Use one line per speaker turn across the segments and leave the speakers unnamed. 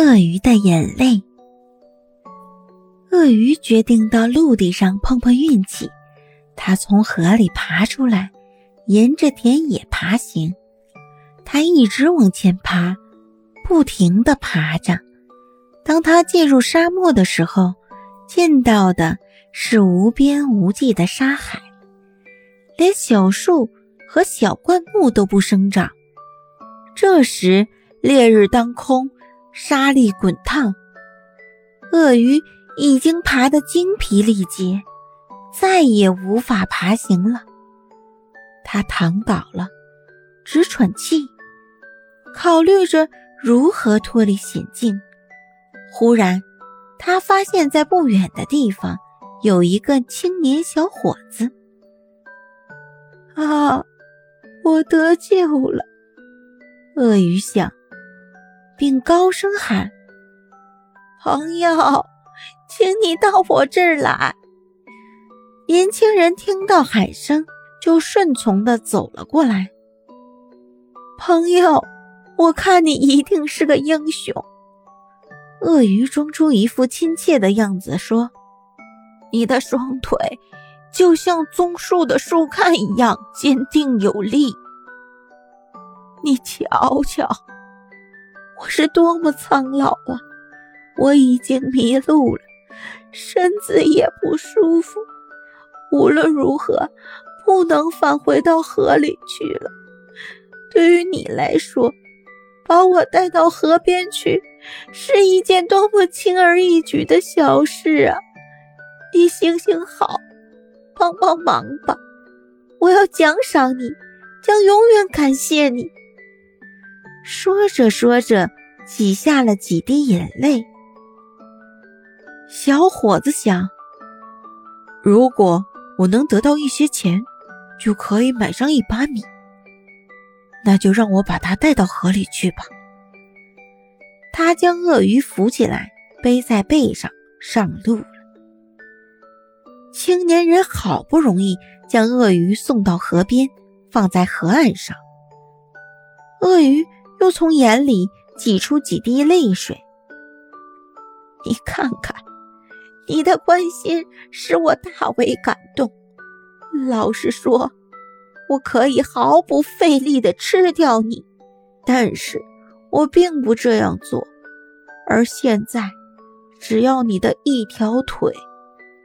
鳄鱼的眼泪。鳄鱼决定到陆地上碰碰运气。它从河里爬出来，沿着田野爬行。它一直往前爬，不停地爬着。当它进入沙漠的时候，见到的是无边无际的沙海，连小树和小灌木都不生长。这时，烈日当空。沙粒滚烫，鳄鱼已经爬得精疲力竭，再也无法爬行了。它躺倒了，直喘气，考虑着如何脱离险境。忽然，他发现，在不远的地方有一个青年小伙子。啊，我得救了！鳄鱼想。并高声喊：“朋友，请你到我这儿来。”年轻人听到喊声，就顺从的走了过来。朋友，我看你一定是个英雄。鳄鱼装出一副亲切的样子说：“你的双腿就像棕树的树干一样坚定有力。你瞧瞧。”我是多么苍老啊！我已经迷路了，身子也不舒服。无论如何，不能返回到河里去了。对于你来说，把我带到河边去，是一件多么轻而易举的小事啊！你行行好，帮帮忙吧，我要奖赏你，将永远感谢你。说着说着，挤下了几滴眼泪。小伙子想：如果我能得到一些钱，就可以买上一把米。那就让我把它带到河里去吧。他将鳄鱼扶起来，背在背上，上路了。青年人好不容易将鳄鱼送到河边，放在河岸上。鳄鱼。又从眼里挤出几滴泪水。你看看，你的关心使我大为感动。老实说，我可以毫不费力地吃掉你，但是我并不这样做。而现在，只要你的一条腿，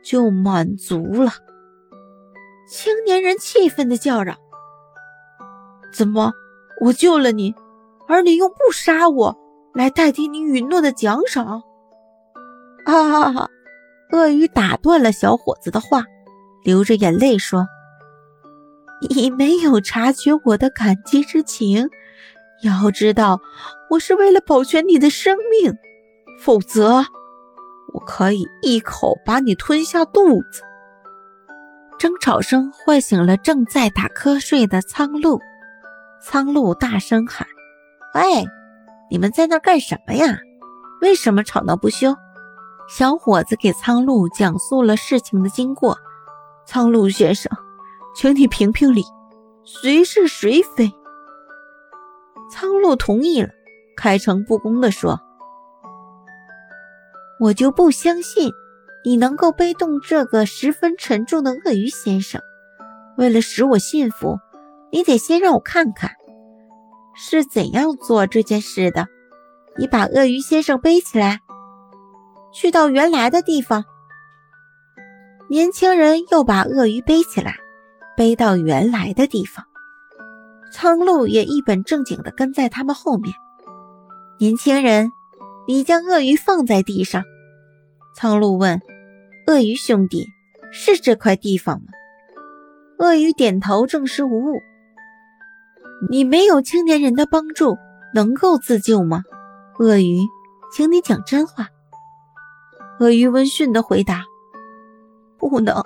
就满足了。青年人气愤地叫嚷：“怎么，我救了你？”而你用不杀我来代替你允诺的奖赏？啊！鳄鱼打断了小伙子的话，流着眼泪说：“你没有察觉我的感激之情。要知道，我是为了保全你的生命，否则我可以一口把你吞下肚子。”争吵声唤醒了正在打瞌睡的苍鹭，苍鹭大声喊。喂，你们在那干什么呀？为什么吵闹不休？小伙子给苍鹭讲述了事情的经过。苍鹭先生，请你评评理，谁是谁非？苍鹭同意了，开诚布公地说：“我就不相信你能够背动这个十分沉重的鳄鱼先生。为了使我信服，你得先让我看看。”是怎样做这件事的？你把鳄鱼先生背起来，去到原来的地方。年轻人又把鳄鱼背起来，背到原来的地方。苍鹭也一本正经地跟在他们后面。年轻人，你将鳄鱼放在地上。苍鹭问：“鳄鱼兄弟，是这块地方吗？”鳄鱼点头，证实无误。你没有青年人的帮助，能够自救吗？鳄鱼，请你讲真话。鳄鱼温驯的回答：“不能。”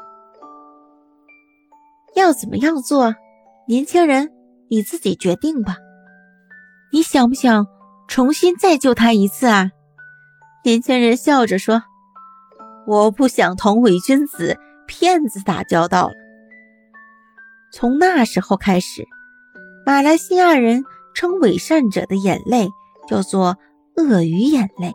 要怎么样做？年轻人，你自己决定吧。你想不想重新再救他一次啊？年轻人笑着说：“我不想同伪君子、骗子打交道了。”从那时候开始。马来西亚人称伪善者的眼泪叫做鳄鱼眼泪。